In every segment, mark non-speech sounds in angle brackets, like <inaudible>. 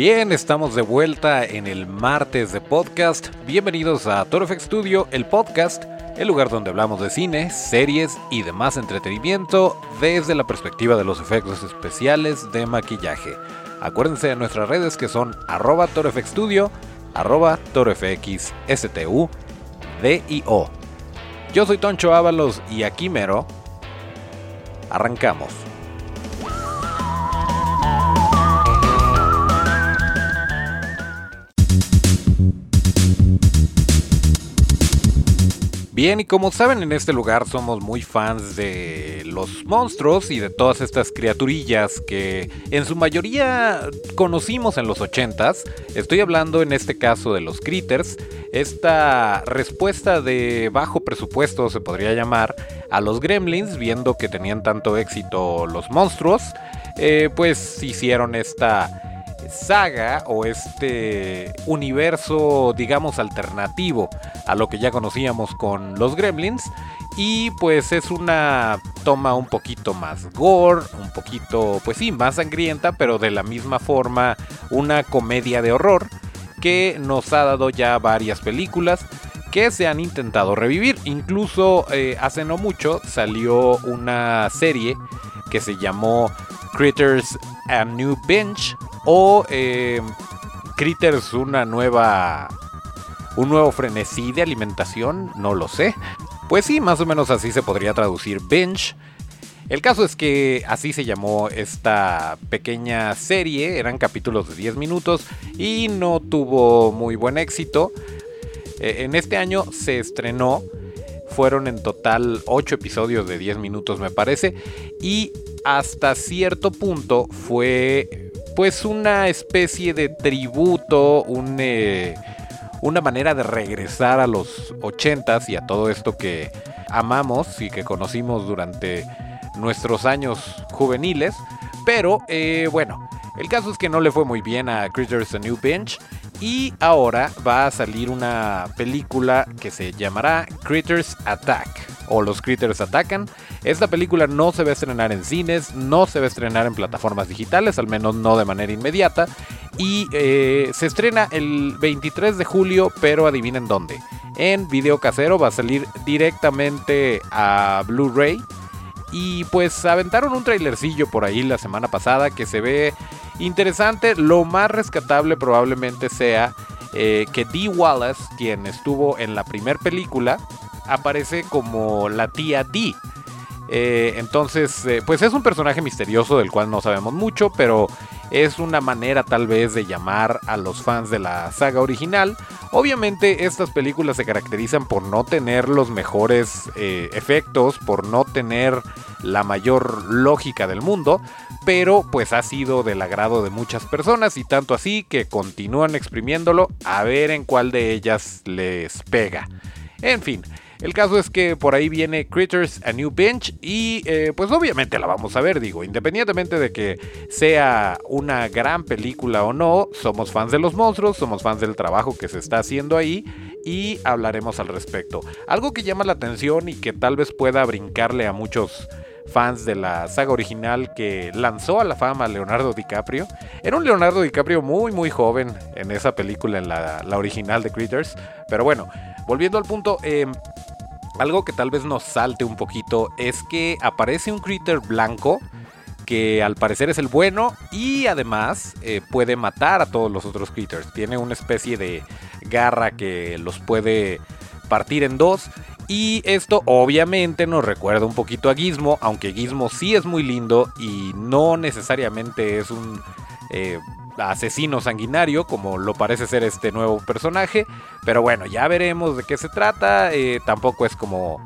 Bien, estamos de vuelta en el martes de podcast. Bienvenidos a Toro FX Studio, el podcast, el lugar donde hablamos de cine, series y demás entretenimiento desde la perspectiva de los efectos especiales de maquillaje. Acuérdense de nuestras redes que son arroba torofxstudio, arroba D-I-O. Yo soy Toncho Ábalos y aquí mero. Arrancamos. Bien, y como saben, en este lugar somos muy fans de los monstruos y de todas estas criaturillas que en su mayoría conocimos en los 80s. Estoy hablando en este caso de los critters, esta respuesta de bajo presupuesto se podría llamar a los gremlins, viendo que tenían tanto éxito los monstruos, eh, pues hicieron esta saga o este universo, digamos, alternativo a lo que ya conocíamos con los gremlins. Y pues es una toma un poquito más gore, un poquito, pues sí, más sangrienta, pero de la misma forma una comedia de horror que nos ha dado ya varias películas que se han intentado revivir. Incluso eh, hace no mucho salió una serie que se llamó Critters A New Bench o eh, Critters una nueva un nuevo frenesí de alimentación, no lo sé. Pues sí, más o menos así se podría traducir binge. El caso es que así se llamó esta pequeña serie, eran capítulos de 10 minutos y no tuvo muy buen éxito. Eh, en este año se estrenó, fueron en total 8 episodios de 10 minutos me parece, y hasta cierto punto fue pues una especie de tributo, eh, una manera de regresar a los 80s y a todo esto que amamos y que conocimos durante nuestros años juveniles. Pero eh, bueno, el caso es que no le fue muy bien a Critters A New Bench. Y ahora va a salir una película que se llamará Critters Attack o Los Critters Atacan. Esta película no se va a estrenar en cines, no se va a estrenar en plataformas digitales, al menos no de manera inmediata. Y eh, se estrena el 23 de julio, pero adivinen dónde. En video casero va a salir directamente a Blu-ray. Y pues aventaron un trailercillo por ahí la semana pasada que se ve interesante. Lo más rescatable probablemente sea eh, que Dee Wallace, quien estuvo en la primera película, aparece como la tía Dee. Eh, entonces, eh, pues es un personaje misterioso del cual no sabemos mucho, pero es una manera tal vez de llamar a los fans de la saga original. Obviamente estas películas se caracterizan por no tener los mejores eh, efectos, por no tener la mayor lógica del mundo, pero pues ha sido del agrado de muchas personas y tanto así que continúan exprimiéndolo a ver en cuál de ellas les pega. En fin, el caso es que por ahí viene Critters A New Bench y eh, pues obviamente la vamos a ver, digo, independientemente de que sea una gran película o no, somos fans de los monstruos, somos fans del trabajo que se está haciendo ahí y hablaremos al respecto. Algo que llama la atención y que tal vez pueda brincarle a muchos fans de la saga original que lanzó a la fama Leonardo DiCaprio. Era un Leonardo DiCaprio muy muy joven en esa película, en la, original de Critters. Pero bueno, volviendo al punto, eh, algo que tal vez nos salte un poquito es que aparece un critter blanco que al parecer es el bueno y además eh, puede matar a todos los otros critters. Tiene una especie de garra que los puede partir en dos. Y esto obviamente nos recuerda un poquito a Gizmo, aunque Gizmo sí es muy lindo y no necesariamente es un eh, asesino sanguinario, como lo parece ser este nuevo personaje. Pero bueno, ya veremos de qué se trata. Eh, tampoco es como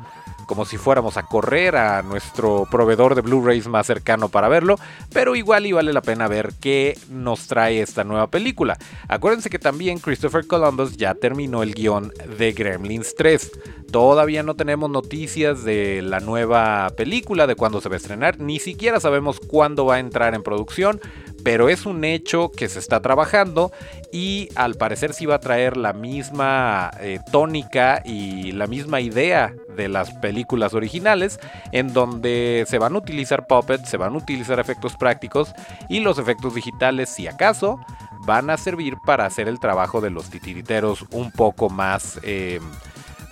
como si fuéramos a correr a nuestro proveedor de Blu-rays más cercano para verlo, pero igual y vale la pena ver qué nos trae esta nueva película. Acuérdense que también Christopher Columbus ya terminó el guion de Gremlins 3. Todavía no tenemos noticias de la nueva película, de cuándo se va a estrenar, ni siquiera sabemos cuándo va a entrar en producción, pero es un hecho que se está trabajando y al parecer sí va a traer la misma eh, tónica y la misma idea de las películas originales, en donde se van a utilizar puppets, se van a utilizar efectos prácticos y los efectos digitales, si acaso, van a servir para hacer el trabajo de los titiriteros un poco más... Eh,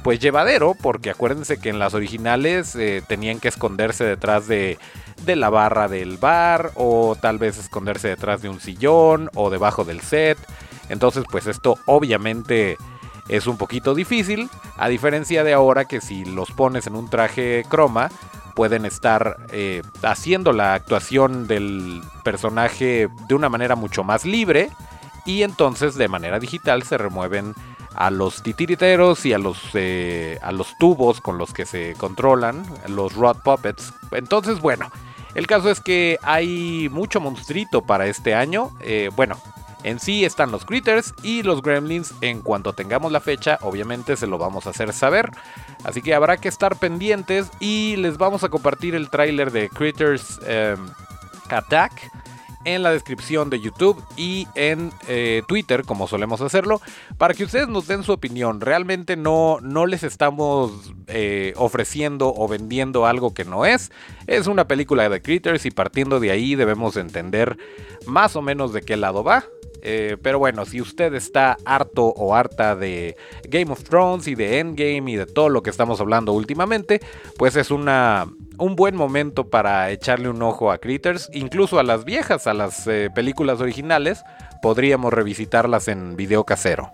pues llevadero, porque acuérdense que en las originales eh, tenían que esconderse detrás de, de, la barra del bar, o tal vez esconderse detrás de un sillón, o debajo del set. Entonces, pues esto obviamente es un poquito difícil, a diferencia de ahora que si los pones en un traje croma, pueden estar eh, haciendo la actuación del personaje de una manera mucho más libre y entonces de manera digital se remueven a los titiriteros y a los, eh, a los tubos con los que se controlan, los rod puppets. Entonces, bueno, el caso es que hay mucho monstruito para este año. Eh, bueno, en sí están los Critters y los Gremlins. En cuanto tengamos la fecha, obviamente se lo vamos a hacer saber. Así que habrá que estar pendientes y les vamos a compartir el tráiler de Critters em, Attack en la descripción de YouTube y en eh, Twitter, como solemos hacerlo, para que ustedes nos den su opinión. Realmente no, no les estamos eh, ofreciendo o vendiendo algo que no es. Es una película de Critters y partiendo de ahí debemos entender más o menos de qué lado va. Eh, pero bueno, si usted está harto o harta de Game of Thrones y de Endgame y de todo lo que estamos hablando últimamente, pues es una, un buen momento para echarle un ojo a Critters, incluso a las viejas, a las eh, películas originales, podríamos revisitarlas en video casero.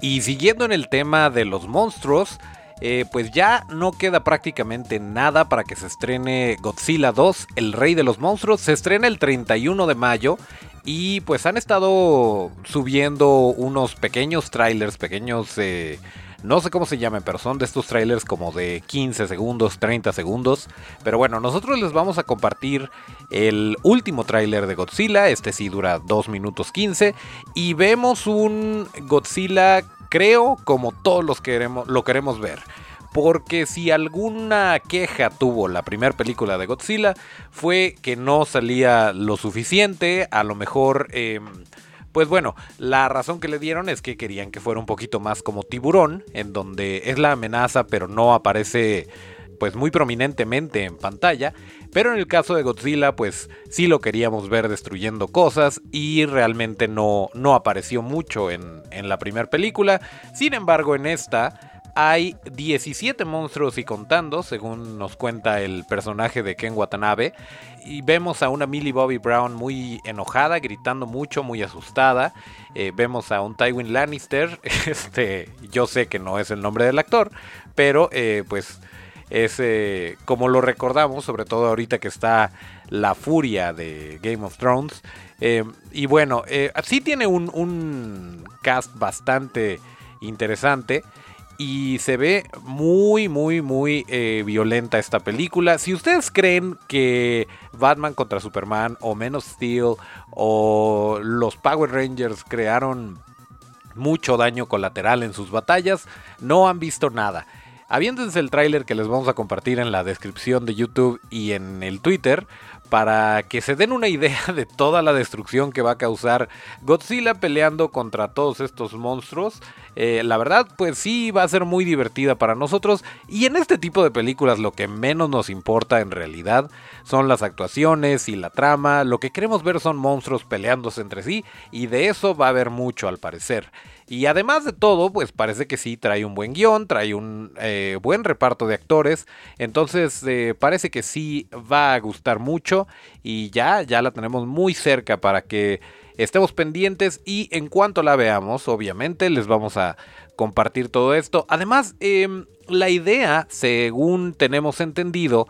Y siguiendo en el tema de los monstruos, eh, pues ya no queda prácticamente nada para que se estrene Godzilla 2, El Rey de los Monstruos. Se estrena el 31 de mayo y pues han estado subiendo unos pequeños trailers, pequeños... Eh, no sé cómo se llaman, pero son de estos trailers como de 15 segundos, 30 segundos. Pero bueno, nosotros les vamos a compartir el último trailer de Godzilla. Este sí dura 2 minutos 15. Y vemos un Godzilla, creo, como todos los queremos, lo queremos ver porque si alguna queja tuvo la primera película de Godzilla fue que no salía lo suficiente, a lo mejor... Em, pues bueno, la razón que le dieron es que querían que fuera un poquito más como tiburón, en donde es la amenaza pero no aparece pues muy prominentemente en pantalla, pero en el caso de Godzilla pues sí lo queríamos ver destruyendo cosas y realmente no, no apareció mucho en, en la primera película, sin embargo en esta hay 17 monstruos y contando, según nos cuenta el personaje de Ken Watanabe. Y vemos a una Millie Bobby Brown muy enojada, gritando mucho, muy asustada. Eh, vemos a un Tywin Lannister. <laughs> Este, yo sé que no es el nombre del actor, pero eh, pues es eh, como lo recordamos, sobre todo ahorita que está la furia de Game of Thrones. y bueno, sí tiene un, un cast bastante interesante y se ve muy, muy, muy eh, violenta esta película. Si ustedes creen que Batman contra Superman o Men of Steel o los Power Rangers crearon mucho daño colateral en sus batallas, no han visto nada. Aviéntense el tráiler que les vamos a compartir en la descripción de YouTube y en el Twitter para que se den una idea <laughs> de toda la destrucción que va a causar Godzilla peleando contra todos estos monstruos. Eh, la verdad, pues sí, va a ser muy divertida para nosotros. Y en este tipo de películas lo que menos nos importa en realidad son las actuaciones y la trama. Lo que queremos ver son monstruos peleándose entre sí y de eso va a haber mucho al parecer. Y además de todo, pues parece que sí trae un buen guion, trae un eh, buen reparto de actores. Entonces eh, parece que sí va a gustar mucho. Y ya, ya la tenemos muy cerca para que estemos pendientes. Y en cuanto la veamos, obviamente les vamos a compartir todo esto. Además, em, la idea, según tenemos entendido,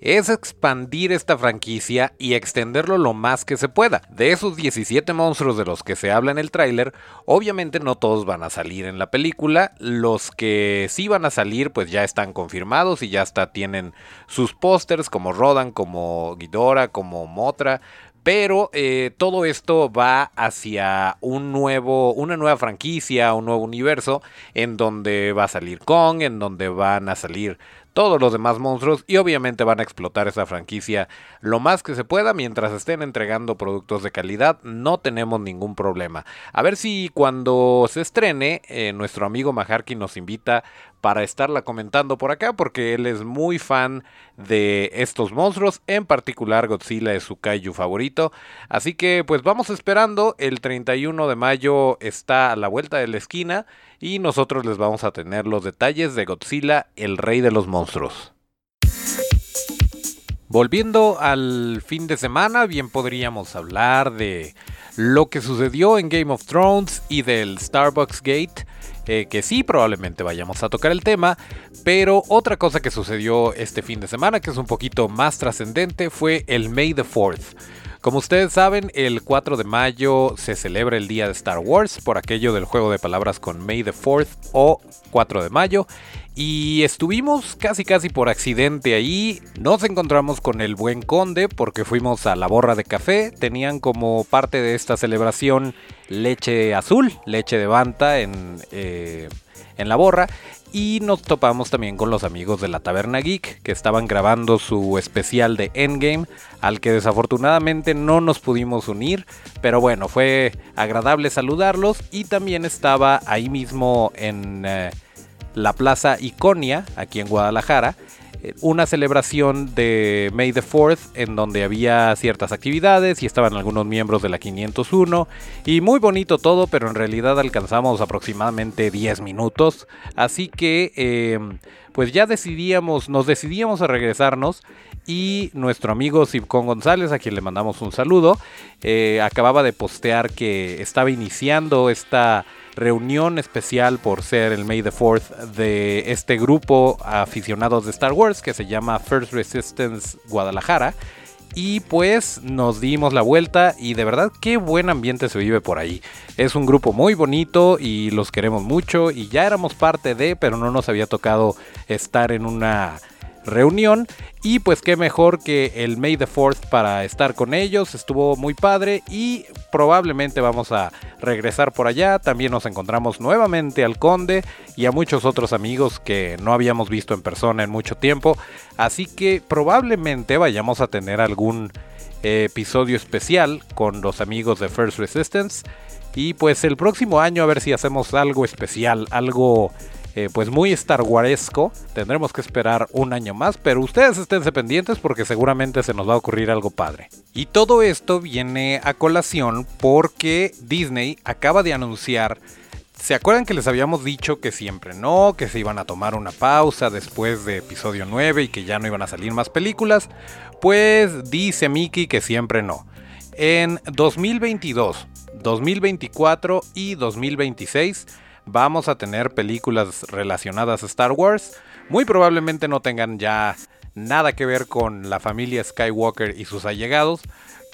es expandir esta franquicia y extenderlo lo más que se pueda. De esos 17 monstruos de los que se habla en el tráiler, obviamente no todos van a salir en la película, los que sí van a salir pues ya están confirmados y ya hasta tienen sus pósters como Rodan, como Ghidorah, como Motra, pero eh, todo esto va hacia un nuevo, una nueva franquicia, un nuevo universo, en donde va a salir Kong, en donde van a salir todos los demás monstruos y obviamente van a explotar esa franquicia lo más que se pueda mientras estén entregando productos de calidad, no tenemos ningún problema. A ver si cuando se estrene, eh, nuestro amigo Maharki nos invita para estarla comentando por acá porque él es muy fan de estos monstruos, en particular Godzilla es su kaiju favorito. Así que pues vamos esperando, el 31 de mayo está a la vuelta de la esquina y nosotros les vamos a tener los detalles de Godzilla, el rey de los monstruos. Volviendo al fin de semana, bien podríamos hablar de lo que sucedió en Game of Thrones y del Starbucks Gate, eh, que sí probablemente vayamos a tocar el tema, pero otra cosa que sucedió este fin de semana, que es un poquito más trascendente, fue el May the 4th. Como ustedes saben, el 4 de mayo se celebra el día de Star Wars, por aquello del juego de palabras con May the 4th o 4 de mayo. Y estuvimos casi casi por accidente ahí. Nos encontramos con el buen conde porque fuimos a la borra de café. Tenían como parte de esta celebración leche azul, leche de banta en, eh, en la borra. Y nos topamos también con los amigos de la Taberna Geek que estaban grabando su especial de Endgame, al que desafortunadamente no nos pudimos unir, pero bueno, fue agradable saludarlos. Y también estaba ahí mismo en eh, la Plaza Iconia, aquí en Guadalajara, una celebración de May the 4th en donde había ciertas actividades y estaban algunos miembros de la 501 y muy bonito todo, pero en realidad alcanzamos aproximadamente 10 minutos, así que em, pues ya decidíamos, nos decidíamos a regresarnos y nuestro amigo Sibcon González, a quien le mandamos un saludo, eh, acababa de postear que estaba iniciando esta reunión especial por ser el May the 4th de este grupo aficionados de Star Wars que se llama First Resistance Guadalajara. Y pues nos dimos la vuelta y de verdad qué buen ambiente se vive por ahí. Es un grupo muy bonito y los queremos mucho y ya éramos parte de, pero no nos había tocado estar en una reunión. Y pues qué mejor que el May the 4th para estar con ellos. Estuvo muy padre y probablemente vamos a regresar por allá. También nos encontramos nuevamente al conde y a muchos otros amigos que no habíamos visto en persona en mucho tiempo. Así que probablemente vayamos a tener algún episodio especial con los amigos de First Resistance. Y pues el próximo año a ver si hacemos algo especial, algo eh, pues muy Star Waresco. Tendremos que esperar un año más, pero ustedes esténse pendientes porque seguramente se nos va a ocurrir algo padre. Y todo esto viene a colación porque Disney acaba de anunciar ¿Se acuerdan que les habíamos dicho que siempre no, que se iban a tomar una pausa después de episodio 9 y que ya no iban a salir más películas? Pues dice Mickey que siempre no. En 2022, 2024 y 2026 vamos a tener películas relacionadas a Star Wars. Muy probablemente no tengan ya nada que ver con la familia Skywalker y sus allegados.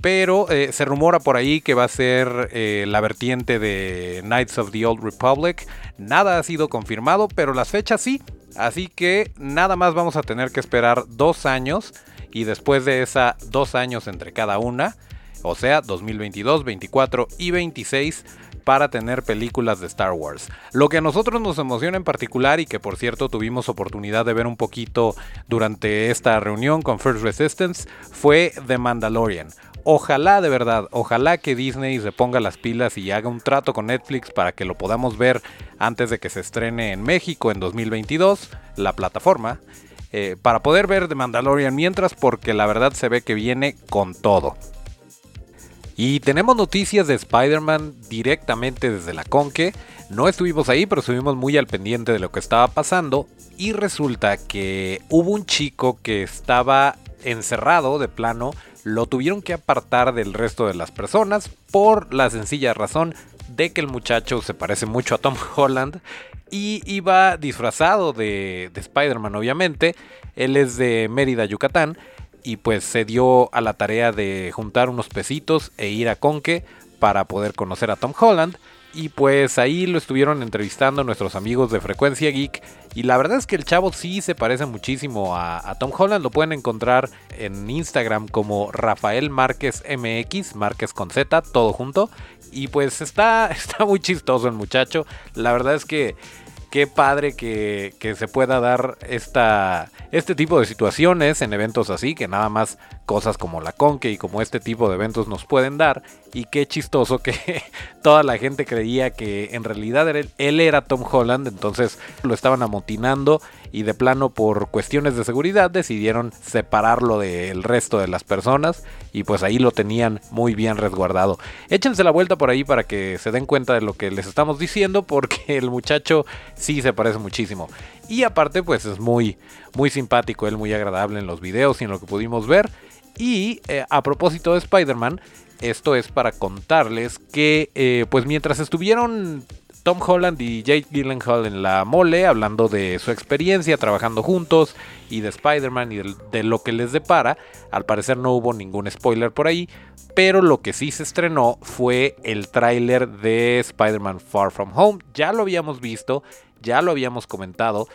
Pero eh, se rumora por ahí que va a ser eh, la vertiente de Knights of the Old Republic. Nada ha sido confirmado, pero las fechas sí. Así que nada más vamos a tener que esperar dos años. Y después de esa dos años entre cada una, o sea, 2022, 24 y 26, para tener películas de Star Wars. Lo que a nosotros nos emociona en particular y que por cierto tuvimos oportunidad de ver un poquito durante esta reunión con First Resistance fue The Mandalorian. Ojalá de verdad, ojalá que Disney se ponga las pilas y haga un trato con Netflix para que lo podamos ver antes de que se estrene en México en 2022, la plataforma, eh, para poder ver The Mandalorian mientras porque la verdad se ve que viene con todo. Y tenemos noticias de Spider-Man directamente desde la Conque. No estuvimos ahí, pero estuvimos muy al pendiente de lo que estaba pasando. Y resulta que hubo un chico que estaba encerrado de plano. Lo tuvieron que apartar del resto de las personas por la sencilla razón de que el muchacho se parece mucho a Tom <laughs> Holland y iba disfrazado de, de Spider-Man obviamente. Él es de Mérida, Yucatán y pues se dio a la tarea de juntar unos pesitos e ir a Conque para poder conocer a Tom Holland. Y pues ahí lo estuvieron entrevistando nuestros amigos de Frecuencia Geek. Y la verdad es que el chavo sí se parece muchísimo a, Tom Holland. Lo pueden encontrar en Instagram como Rafael Márquez MX, Márquez con Z, todo junto. Y pues está, <laughs> está muy chistoso el muchacho. La verdad es que qué padre que, se pueda dar esta, este tipo de situaciones en eventos así, que nada más cosas como la Conque y como este tipo de eventos nos pueden dar. Y qué chistoso que <laughs> toda la gente creía que en realidad él era Tom Holland, entonces lo estaban amotinando y de plano por cuestiones de seguridad decidieron separarlo del resto de las personas y pues ahí lo tenían muy bien resguardado. Échense la vuelta por ahí para que se den cuenta de lo que les estamos diciendo porque <laughs> el muchacho sí se parece muchísimo. Y aparte pues es muy muy simpático, él muy agradable en los videos y en lo que pudimos ver. Y eh, a propósito de Spider-Man, esto es para contarles que eh, pues mientras estuvieron Tom Holland y Jake Gyllenhaal en la mole, hablando de su experiencia trabajando juntos y de Spider-Man y de, lo que les depara. Al parecer no hubo ningún spoiler por ahí, pero lo que sí se estrenó fue el tráiler de Spider-Man Far From Home. Ya lo habíamos visto, ya lo habíamos comentado,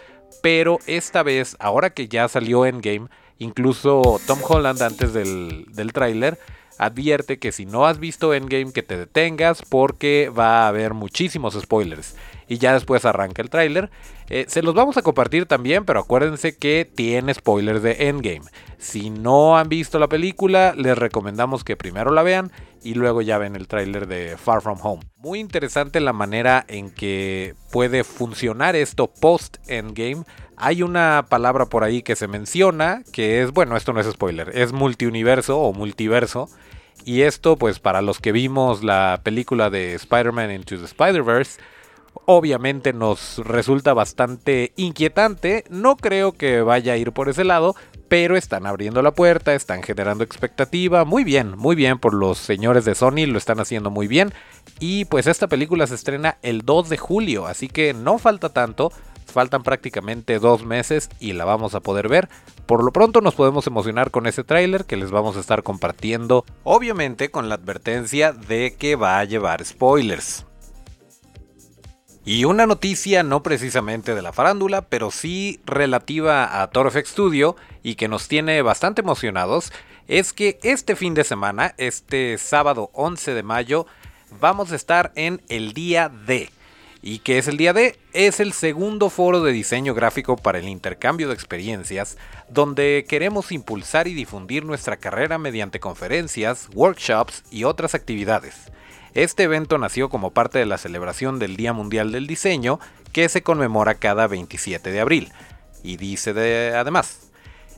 pero esta vez, ahora que ya salió Endgame, incluso Tom Holland antes del, del tráiler advierte que si no has visto Endgame que te detengas porque va a haber muchísimos spoilers. Y ya después arranca el tráiler. Eh, se los vamos a compartir también, pero acuérdense que tiene spoilers de Endgame. Si no han visto la película, les recomendamos que primero la vean y luego ya ven el tráiler de Far From Home. Muy interesante la manera en que puede funcionar esto post Endgame. Hay una palabra por ahí que se menciona, que es, bueno, esto no es spoiler, es multiuniverso o multiverso. Y esto, pues para los que vimos la película de Spider-Man Into the Spider-Verse, obviamente nos resulta bastante inquietante. No creo que vaya a ir por ese lado, pero están abriendo la puerta, están generando expectativa. Muy bien, muy bien por los señores de Sony, lo están haciendo muy bien. Y pues esta película se estrena el 2 de julio, así que no falta tanto. Faltan prácticamente dos meses y la vamos a poder ver. Por lo pronto nos podemos emocionar con ese tráiler que les vamos a estar compartiendo, obviamente con la advertencia de que va a llevar spoilers. Y una noticia no precisamente de la farándula, pero sí relativa a Torfex Studio y que nos tiene bastante emocionados, es que este fin de semana, este sábado 11 de mayo, vamos a estar en el día D. ¿Y qué es el día D? Es el segundo foro de diseño gráfico para el intercambio de experiencias, donde queremos impulsar y difundir nuestra carrera mediante conferencias, workshops y otras actividades. Este evento nació como parte de la celebración del Día Mundial del Diseño, que se conmemora cada 27 de abril. Y dice de, además,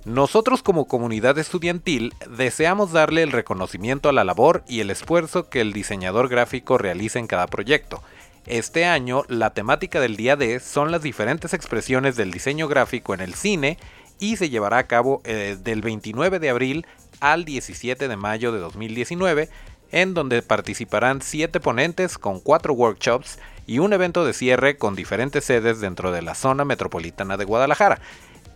nosotros como comunidad estudiantil deseamos darle el reconocimiento a la labor y el esfuerzo que el diseñador gráfico realiza en cada proyecto, este año la temática del día D son las diferentes expresiones del diseño gráfico en el cine y se llevará a cabo eh, del 29 de abril al 17 de mayo de 2019, en donde participarán 7 ponentes con 4 workshops y un evento de cierre con diferentes sedes dentro de la zona metropolitana de Guadalajara.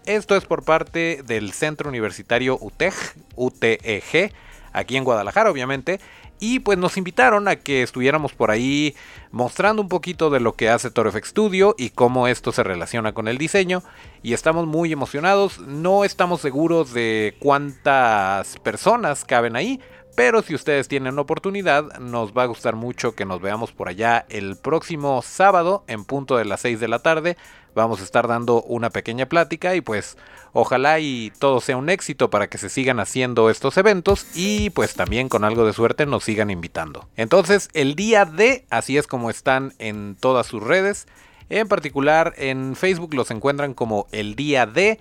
Esto es por parte del Centro Universitario UTEG, UTEG, aquí en Guadalajara obviamente, y pues nos invitaron a que estuviéramos por ahí mostrando un poquito de lo que hace ToroFX Studio y cómo esto se relaciona con el diseño. Y estamos muy emocionados. No estamos seguros de cuántas personas caben ahí. Pero si ustedes tienen oportunidad, nos va a gustar mucho que nos veamos por allá el próximo sábado en punto de las 6 de la tarde. Vamos a estar dando una pequeña plática y pues ojalá y todo sea un éxito para que se sigan haciendo estos eventos y pues también con algo de suerte nos sigan invitando. Entonces el día de, así es como están en todas sus redes. En particular en Facebook los encuentran como el día de.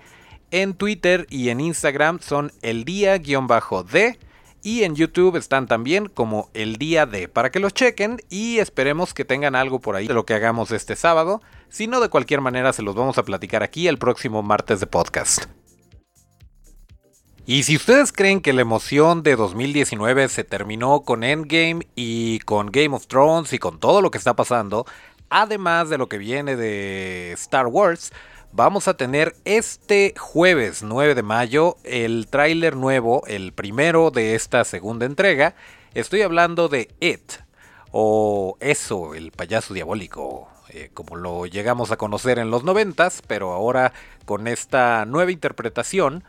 En Twitter y en Instagram son el día-de. Y en YouTube están también como el día de, para que los chequen y esperemos que tengan algo por ahí de lo que hagamos este sábado. Si no, de cualquier manera se los vamos a platicar aquí el próximo martes de podcast. Y si ustedes creen que la emoción de 2019 se terminó con Endgame y con Game of Thrones y con todo lo que está pasando, además de lo que viene de Star Wars, vamos a tener este jueves 9 de mayo el tráiler nuevo, el primero de esta segunda entrega. Estoy hablando de It, o Eso, el payaso diabólico, eh, como lo llegamos a conocer en los noventas, pero ahora con esta nueva interpretación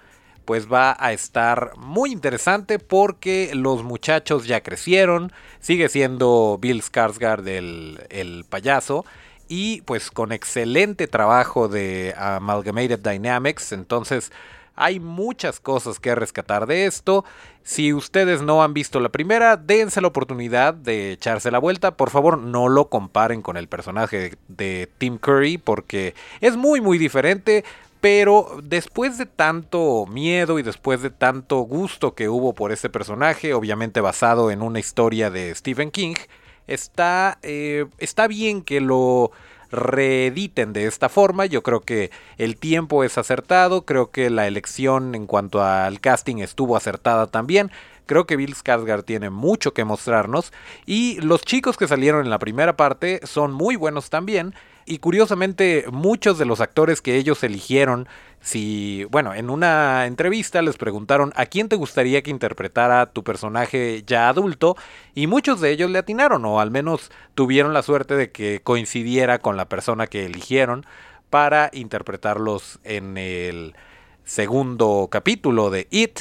pues va a estar muy interesante porque los muchachos ya crecieron, sigue siendo Bill Skarsgård el, el payaso y pues con excelente trabajo de Amalgamated Dynamics. Entonces hay muchas cosas que rescatar de esto. Si ustedes no han visto la primera, dense la oportunidad de echarse la vuelta. Por favor, no lo comparen con el personaje de Tim Curry porque es muy muy diferente. Pero después de tanto miedo y después de tanto gusto que hubo por ese personaje, obviamente basado en una historia de Stephen King, está, eh, está bien que lo reediten de esta forma. Yo creo que el tiempo es acertado, creo que la elección en cuanto al casting estuvo acertada también. Creo que Bill Skarsgård tiene mucho que mostrarnos y los chicos que salieron en la primera parte son muy buenos también y curiosamente muchos de los actores que ellos eligieron si, bueno, en una entrevista les preguntaron a quién te gustaría que interpretara tu personaje ya adulto y muchos de ellos le atinaron o al menos tuvieron la suerte de que coincidiera con la persona que eligieron para interpretarlos en el segundo capítulo de It.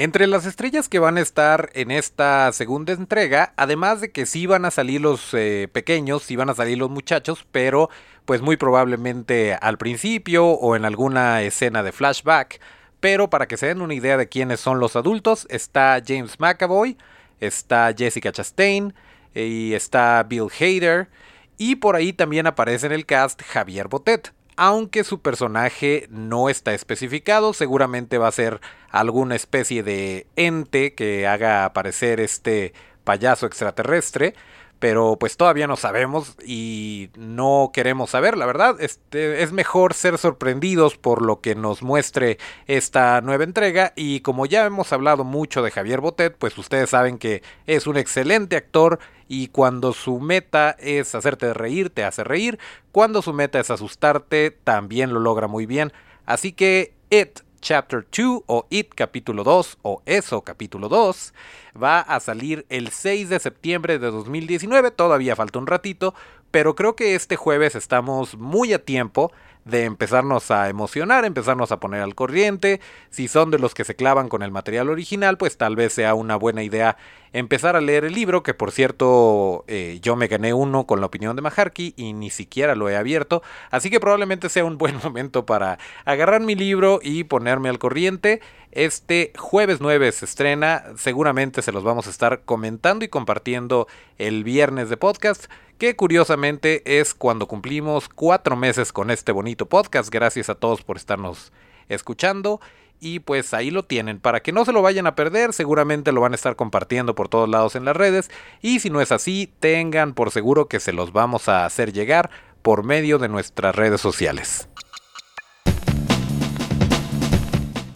Entre las estrellas que van a estar en esta segunda entrega, además de que sí van a salir los eh, pequeños, sí van a salir los muchachos, pero pues muy probablemente al principio o en alguna escena de flashback. Pero para que se den una idea de quiénes son los adultos, está James McAvoy, está Jessica Chastain y está Bill Hader. Y por ahí también aparece en el cast Javier Botet aunque su personaje no está especificado, seguramente va a ser alguna especie de ente que haga aparecer este payaso extraterrestre pero pues todavía no sabemos y no queremos saber, la verdad. Este, es mejor ser sorprendidos por lo que nos muestre esta nueva entrega y como ya hemos hablado mucho de Javier Botet, pues ustedes saben que es un excelente actor y cuando su meta es hacerte reír, te hace reír, cuando su meta es asustarte, también lo logra muy bien. Así que It Chapter 2 o It capítulo 2 o Eso capítulo 2 va a salir el 6 de septiembre de 2019, todavía falta un ratito, pero creo que este jueves estamos muy a tiempo de empezarnos a emocionar, empezarnos a poner al corriente. Si son de los que se clavan con el material original, pues tal vez sea una buena idea empezar a leer el libro, que por cierto eh, yo me gané uno con la opinión de Maharky y ni siquiera lo he abierto, así que probablemente sea un buen <laughs> momento para agarrar mi libro y ponerme al corriente. Este jueves 9 se estrena, seguramente se los vamos a estar comentando y compartiendo el viernes de podcast que curiosamente es cuando cumplimos cuatro meses con este bonito podcast. Gracias a todos por estarnos escuchando. Y pues ahí lo tienen. Para que no se lo vayan a perder, seguramente lo van a estar compartiendo por todos lados en las redes. Y si no es así, tengan por seguro que se los vamos a hacer llegar por medio de nuestras redes sociales.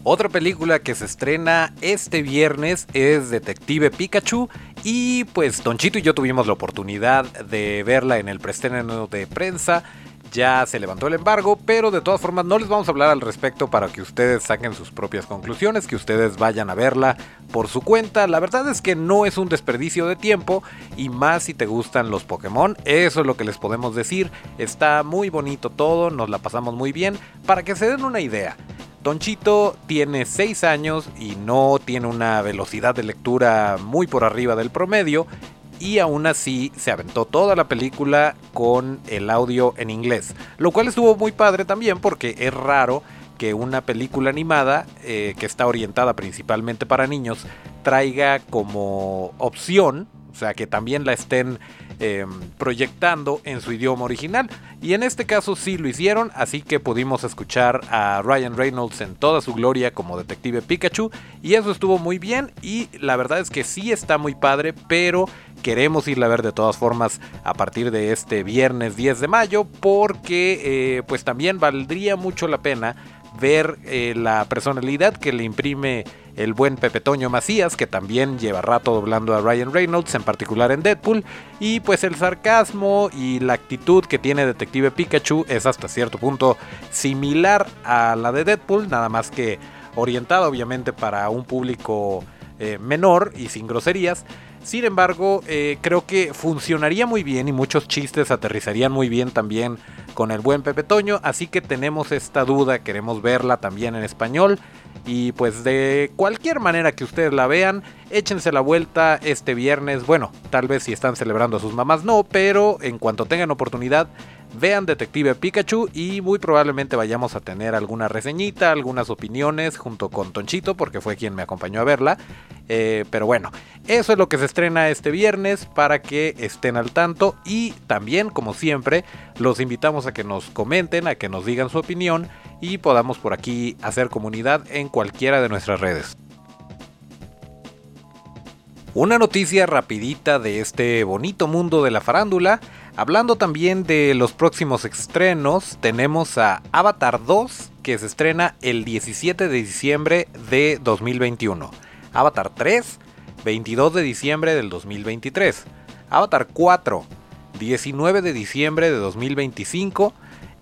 Otra película que se estrena este viernes es Detective Pikachu y pues Don Chito y yo tuvimos la oportunidad de verla en el preestreno de prensa. Ya se levantó el embargo, pero de todas formas no les vamos a hablar al respecto para que ustedes saquen sus propias conclusiones, que ustedes vayan a verla por su cuenta. La verdad es que no es un desperdicio de tiempo y más si te gustan los Pokémon. Eso es lo que les podemos decir. Está muy bonito todo, nos la pasamos muy bien. Para que se den una idea, Don Chito tiene 6 años y no tiene una velocidad de lectura muy por arriba del promedio y aún así se aventó toda la película con el audio en inglés, lo cual estuvo muy padre también porque es raro que una película animada eh, que está orientada principalmente para niños traiga como opción, o sea que también la estén Em, proyectando en su idioma original. Y en este caso sí lo hicieron, así que pudimos escuchar a Ryan Reynolds en toda su gloria como detective Pikachu. Y eso estuvo muy bien y la verdad es que sí está muy padre, pero queremos irla a ver de todas formas a partir de este viernes 10 de mayo porque eh, pues también valdría mucho la pena ver eh, la personalidad que le imprime el buen Pepe Toño Macías, que también lleva rato doblando a Ryan Reynolds, en particular en Deadpool, y pues el sarcasmo y la actitud que tiene Detective Pikachu es hasta cierto punto similar a la de Deadpool, nada más que orientada obviamente para un público eh, menor y sin groserías. Sin embargo, eh, creo que funcionaría muy bien y muchos chistes aterrizarían muy bien también con el buen Pepe Toño, así que tenemos esta duda, queremos verla también en español. Y pues de cualquier manera que ustedes la vean, échense la vuelta este viernes. Bueno, tal vez si están celebrando a sus mamás no, pero en cuanto tengan oportunidad, vean Detective Pikachu y muy probablemente vayamos a tener alguna reseñita, algunas opiniones junto con Tonchito porque fue quien me acompañó a verla. Eh, pero bueno, eso es lo que se estrena este viernes para que estén al tanto y también como siempre los invitamos a que nos comenten, a que nos digan su opinión y podamos por aquí hacer comunidad en cualquiera de nuestras redes. Una noticia rapidita de este bonito mundo de la farándula. Hablando también de los próximos estrenos, tenemos a Avatar 2 que se estrena el 17 de diciembre de 2021. Avatar 3, 22 de diciembre del 2023. Avatar 4, 19 de diciembre de 2025.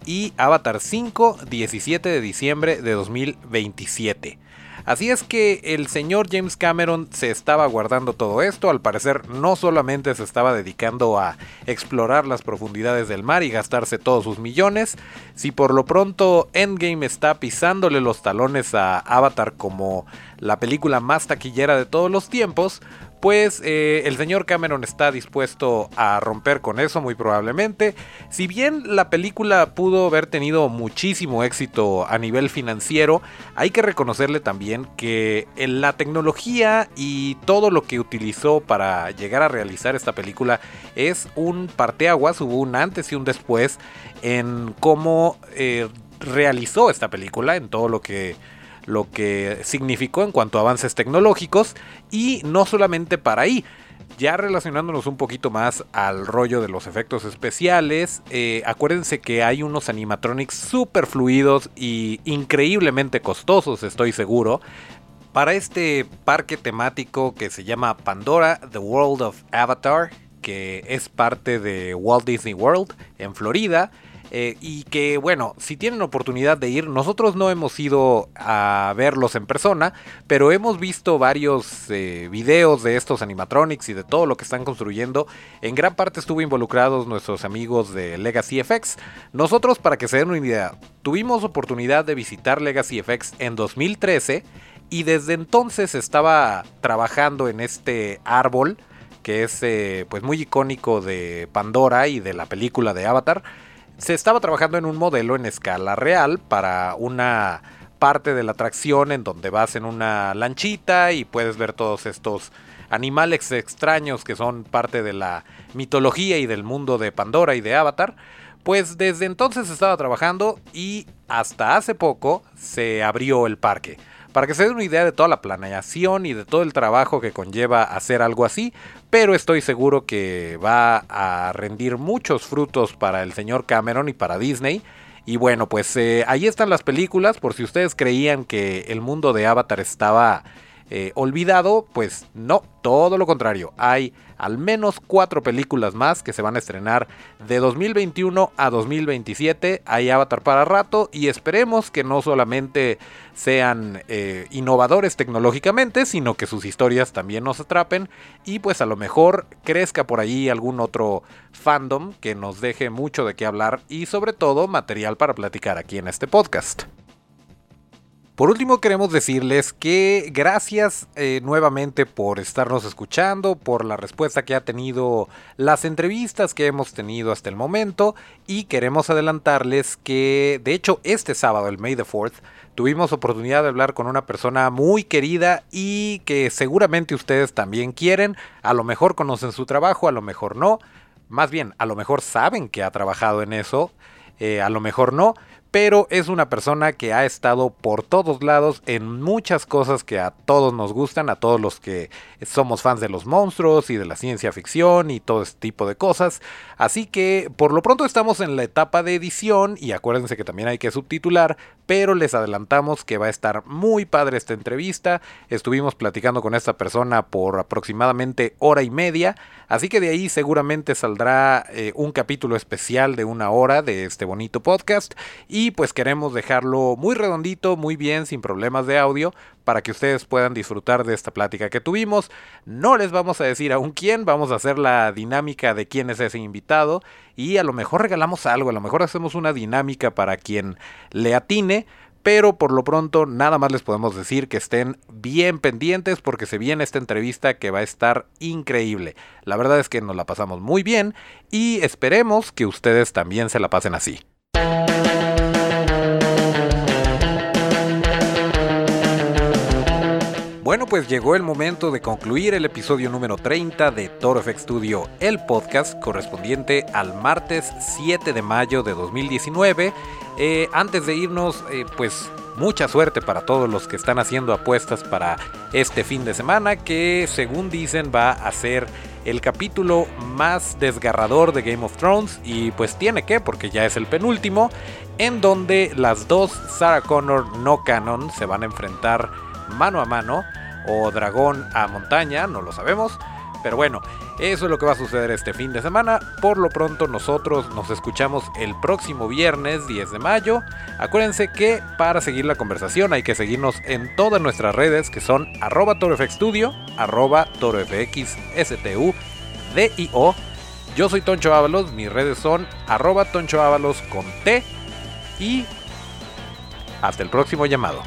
Y Avatar 5, 17 de diciembre de 2027. Así es que el señor James Cameron se estaba guardando todo esto, al parecer no solamente se estaba dedicando a explorar las profundidades del mar y gastarse todos sus millones, si por lo pronto Endgame está pisándole los talones a Avatar como la película más taquillera de todos los tiempos, pues eh, el señor Cameron está dispuesto a romper con eso muy probablemente. Si bien la película pudo haber tenido muchísimo éxito a nivel financiero, hay que reconocerle también que en la tecnología y todo lo que utilizó para llegar a realizar esta película es un parteaguas, hubo un antes y un después en cómo eh, realizó esta película, en todo lo que lo que significó en cuanto a avances tecnológicos y no solamente para ahí. Ya relacionándonos un poquito más al rollo de los efectos especiales, eh, acuérdense que hay unos animatronics super fluidos y increíblemente costosos, estoy seguro, para este parque temático que se llama Pandora, The World of Avatar, que es parte de Walt Disney World en Florida. Eh, y que bueno, si tienen oportunidad de ir, nosotros no hemos ido a verlos en persona, pero hemos visto varios eh, videos de estos animatronics y de todo lo que están construyendo. En gran parte estuvo involucrados nuestros amigos de Legacy FX. Nosotros, para que se den una idea, tuvimos oportunidad de visitar Legacy FX en 2013 y desde entonces estaba trabajando en este árbol que es eh, pues muy icónico de Pandora y de la película de Avatar se estaba trabajando en un modelo en escala real para una parte de la atracción en donde vas en una lanchita y puedes ver todos estos animales extraños que son parte de la mitología y del mundo de Pandora y de Avatar. Pues desde entonces estaba trabajando y hasta hace poco se abrió el parque. Para que se den una idea de toda la planeación y de todo el trabajo que conlleva hacer algo así, pero estoy seguro que va a rendir muchos frutos para el señor Cameron y para Disney. Y bueno, pues eh, ahí están las películas, por si ustedes creían que el mundo de Avatar estaba eh, olvidado, pues no, todo lo contrario. Hay al menos cuatro películas más que se van a estrenar de 2021 a 2027. Hay Avatar para rato y esperemos que no solamente sean eh, innovadores tecnológicamente, sino que sus historias también nos atrapen y pues a lo mejor crezca por ahí algún otro fandom que nos deje mucho de qué hablar y sobre todo material para platicar aquí en este podcast. Por último queremos decirles que gracias eh, nuevamente por estarnos escuchando, por la respuesta que ha tenido las entrevistas que hemos tenido hasta el momento y queremos adelantarles que de hecho este sábado, el May the 4th, tuvimos oportunidad de hablar con una persona muy querida y que seguramente ustedes también quieren, a lo mejor conocen su trabajo, a lo mejor no, más bien a lo mejor saben que ha trabajado en eso, eh, a lo mejor no, pero es una persona que ha estado por todos lados en muchas cosas que a todos nos gustan, a todos los que somos fans de los monstruos y de la ciencia ficción y todo este tipo de cosas. Así que por lo pronto estamos en la etapa de edición y acuérdense que también hay que subtitular, pero les adelantamos que va a estar muy padre esta entrevista. Estuvimos platicando con esta persona por aproximadamente hora y media, así que de ahí seguramente saldrá eh, un capítulo especial de una hora de este bonito podcast y pues queremos dejarlo muy redondito, muy bien, sin problemas de audio, para que ustedes puedan disfrutar de esta plática que tuvimos. No les vamos a decir aún quién, vamos a hacer la dinámica de quién es ese invitado y a lo mejor regalamos algo, a lo mejor hacemos una dinámica para quien le atine. pero por lo pronto nada más les podemos decir que estén bien pendientes porque se viene esta entrevista que va a estar increíble. La verdad es que nos la pasamos muy bien y esperemos que ustedes también se la pasen así. Bueno, pues llegó el momento de concluir el episodio número 30 de Toro Studio, el podcast correspondiente al martes 7 de mayo de 2019. Eh, antes de irnos, eh, pues mucha suerte para todos los que están haciendo apuestas para este fin de semana, que según dicen va a ser el capítulo más desgarrador de Game of Thrones y pues tiene que porque ya es el penúltimo en donde las dos Sarah Connor no canon se van a enfrentar mano a mano o dragón a montaña, no lo sabemos. Pero bueno, eso es lo que va a suceder este fin de semana. Por lo pronto nosotros nos escuchamos el próximo viernes 10 de mayo. Acuérdense que para seguir la conversación hay que seguirnos en todas nuestras redes que son arroba torofxstudio, arroba torofxstu, DIO. Yo soy Toncho Ábalos, mis redes son arroba Toncho Ábalos con T y hasta el próximo llamado.